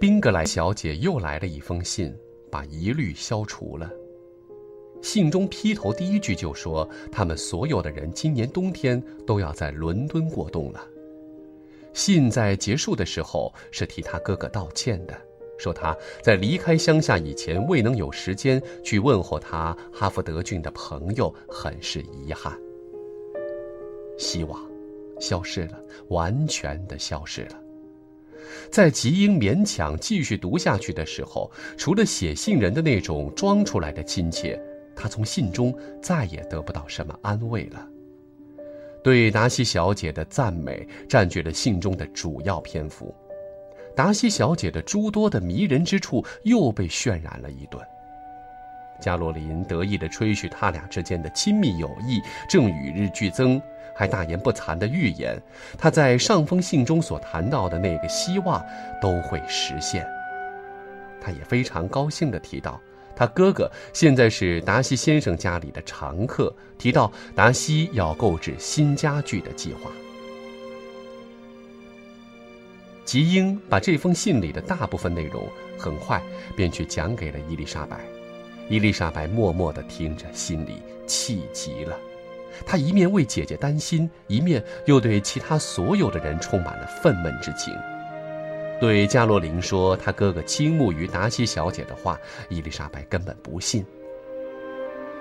宾格莱小姐又来了一封信，把疑虑消除了。信中劈头第一句就说，他们所有的人今年冬天都要在伦敦过冬了。信在结束的时候是替他哥哥道歉的，说他在离开乡下以前未能有时间去问候他哈福德郡的朋友，很是遗憾。希望消失了，完全的消失了。在吉英勉强继续读下去的时候，除了写信人的那种装出来的亲切，他从信中再也得不到什么安慰了。对达西小姐的赞美占据了信中的主要篇幅，达西小姐的诸多的迷人之处又被渲染了一顿。加罗林得意地吹嘘他俩之间的亲密友谊正与日俱增。还大言不惭地预言，他在上封信中所谈到的那个希望都会实现。他也非常高兴地提到，他哥哥现在是达西先生家里的常客，提到达西要购置新家具的计划。吉英把这封信里的大部分内容很快便去讲给了伊丽莎白，伊丽莎白默默地听着，心里气极了。他一面为姐姐担心，一面又对其他所有的人充满了愤懑之情。对加洛林说他哥哥倾慕于达西小姐的话，伊丽莎白根本不信。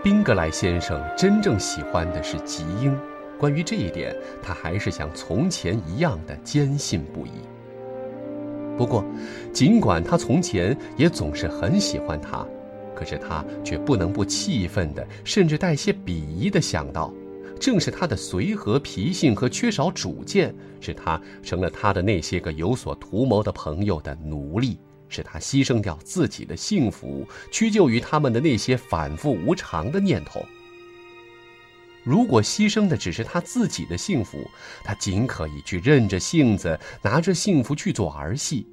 宾格莱先生真正喜欢的是吉英，关于这一点，他还是像从前一样的坚信不疑。不过，尽管他从前也总是很喜欢她，可是他却不能不气愤的，甚至带些鄙夷的想到。正是他的随和脾性和缺少主见，使他成了他的那些个有所图谋的朋友的奴隶，使他牺牲掉自己的幸福，屈就于他们的那些反复无常的念头。如果牺牲的只是他自己的幸福，他尽可以去任着性子，拿着幸福去做儿戏。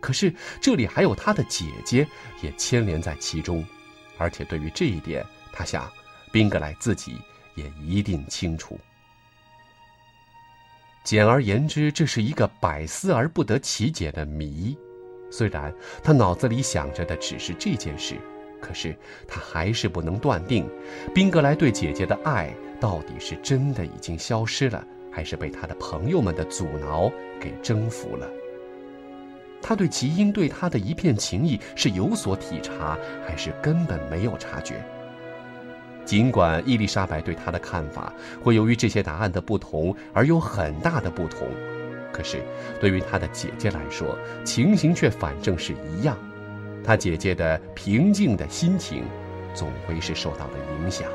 可是这里还有他的姐姐也牵连在其中，而且对于这一点，他想，宾格莱自己。也一定清楚。简而言之，这是一个百思而不得其解的谜。虽然他脑子里想着的只是这件事，可是他还是不能断定，宾格莱对姐姐的爱到底是真的已经消失了，还是被他的朋友们的阻挠给征服了。他对吉英对他的一片情谊是有所体察，还是根本没有察觉？尽管伊丽莎白对他的看法会由于这些答案的不同而有很大的不同，可是对于他的姐姐来说，情形却反正是一样。他姐姐的平静的心情，总会是受到了影响。